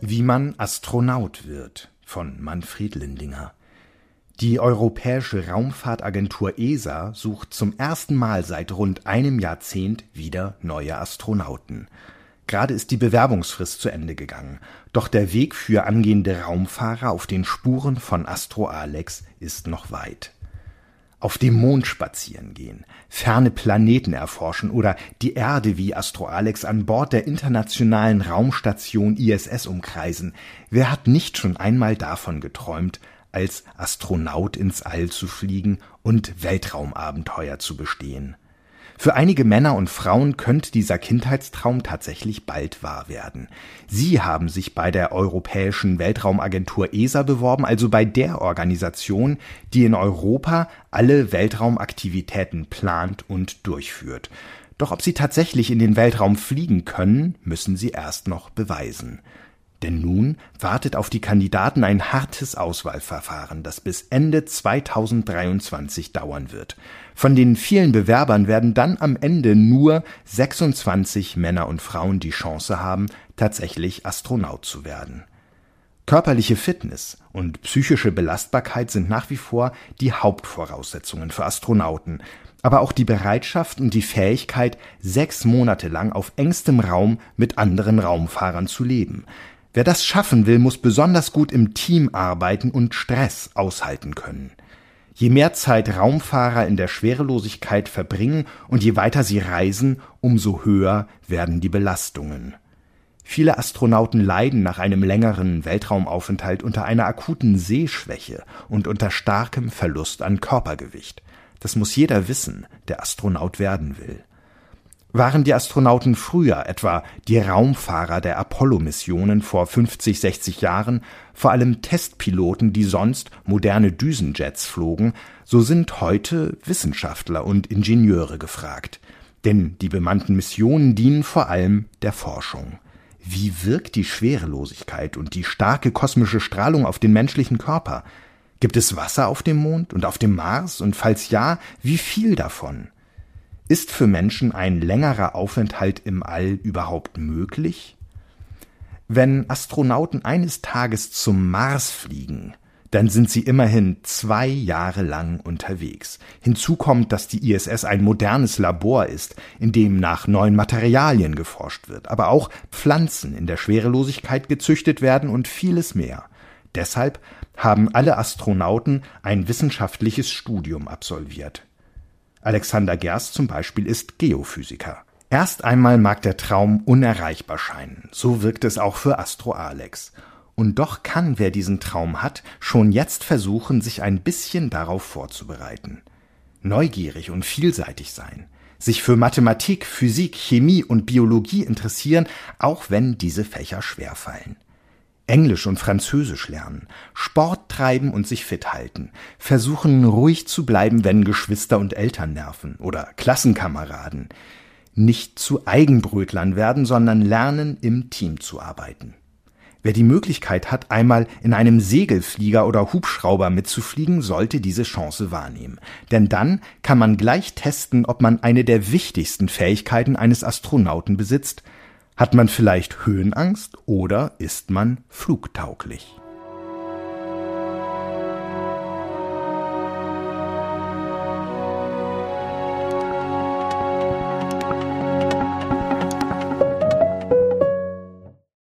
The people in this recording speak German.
Wie man Astronaut wird von Manfred Lindinger. Die Europäische Raumfahrtagentur ESA sucht zum ersten Mal seit rund einem Jahrzehnt wieder neue Astronauten. Gerade ist die Bewerbungsfrist zu Ende gegangen, doch der Weg für angehende Raumfahrer auf den Spuren von Astro Alex ist noch weit auf dem Mond spazieren gehen, ferne Planeten erforschen oder die Erde wie Astro Alex an Bord der internationalen Raumstation ISS umkreisen. Wer hat nicht schon einmal davon geträumt, als Astronaut ins All zu fliegen und Weltraumabenteuer zu bestehen? Für einige Männer und Frauen könnte dieser Kindheitstraum tatsächlich bald wahr werden. Sie haben sich bei der Europäischen Weltraumagentur ESA beworben, also bei der Organisation, die in Europa alle Weltraumaktivitäten plant und durchführt. Doch ob sie tatsächlich in den Weltraum fliegen können, müssen sie erst noch beweisen. Denn nun wartet auf die Kandidaten ein hartes Auswahlverfahren, das bis Ende 2023 dauern wird. Von den vielen Bewerbern werden dann am Ende nur 26 Männer und Frauen die Chance haben, tatsächlich Astronaut zu werden. Körperliche Fitness und psychische Belastbarkeit sind nach wie vor die Hauptvoraussetzungen für Astronauten, aber auch die Bereitschaft und die Fähigkeit, sechs Monate lang auf engstem Raum mit anderen Raumfahrern zu leben. Wer das schaffen will, muss besonders gut im Team arbeiten und Stress aushalten können. Je mehr Zeit Raumfahrer in der Schwerelosigkeit verbringen und je weiter sie reisen, umso höher werden die Belastungen. Viele Astronauten leiden nach einem längeren Weltraumaufenthalt unter einer akuten Sehschwäche und unter starkem Verlust an Körpergewicht. Das muss jeder wissen, der Astronaut werden will. Waren die Astronauten früher, etwa die Raumfahrer der Apollo-Missionen vor 50, 60 Jahren, vor allem Testpiloten, die sonst moderne Düsenjets flogen, so sind heute Wissenschaftler und Ingenieure gefragt. Denn die bemannten Missionen dienen vor allem der Forschung. Wie wirkt die Schwerelosigkeit und die starke kosmische Strahlung auf den menschlichen Körper? Gibt es Wasser auf dem Mond und auf dem Mars? Und falls ja, wie viel davon? Ist für Menschen ein längerer Aufenthalt im All überhaupt möglich? Wenn Astronauten eines Tages zum Mars fliegen, dann sind sie immerhin zwei Jahre lang unterwegs. Hinzu kommt, dass die ISS ein modernes Labor ist, in dem nach neuen Materialien geforscht wird, aber auch Pflanzen in der Schwerelosigkeit gezüchtet werden und vieles mehr. Deshalb haben alle Astronauten ein wissenschaftliches Studium absolviert. Alexander Gerst zum Beispiel ist Geophysiker. Erst einmal mag der Traum unerreichbar scheinen, so wirkt es auch für Astro Alex. Und doch kann, wer diesen Traum hat, schon jetzt versuchen, sich ein bisschen darauf vorzubereiten. Neugierig und vielseitig sein, sich für Mathematik, Physik, Chemie und Biologie interessieren, auch wenn diese Fächer schwerfallen. Englisch und Französisch lernen, Sport treiben und sich fit halten, versuchen ruhig zu bleiben, wenn Geschwister und Eltern nerven oder Klassenkameraden, nicht zu Eigenbrötlern werden, sondern lernen, im Team zu arbeiten. Wer die Möglichkeit hat, einmal in einem Segelflieger oder Hubschrauber mitzufliegen, sollte diese Chance wahrnehmen. Denn dann kann man gleich testen, ob man eine der wichtigsten Fähigkeiten eines Astronauten besitzt, hat man vielleicht Höhenangst oder ist man flugtauglich?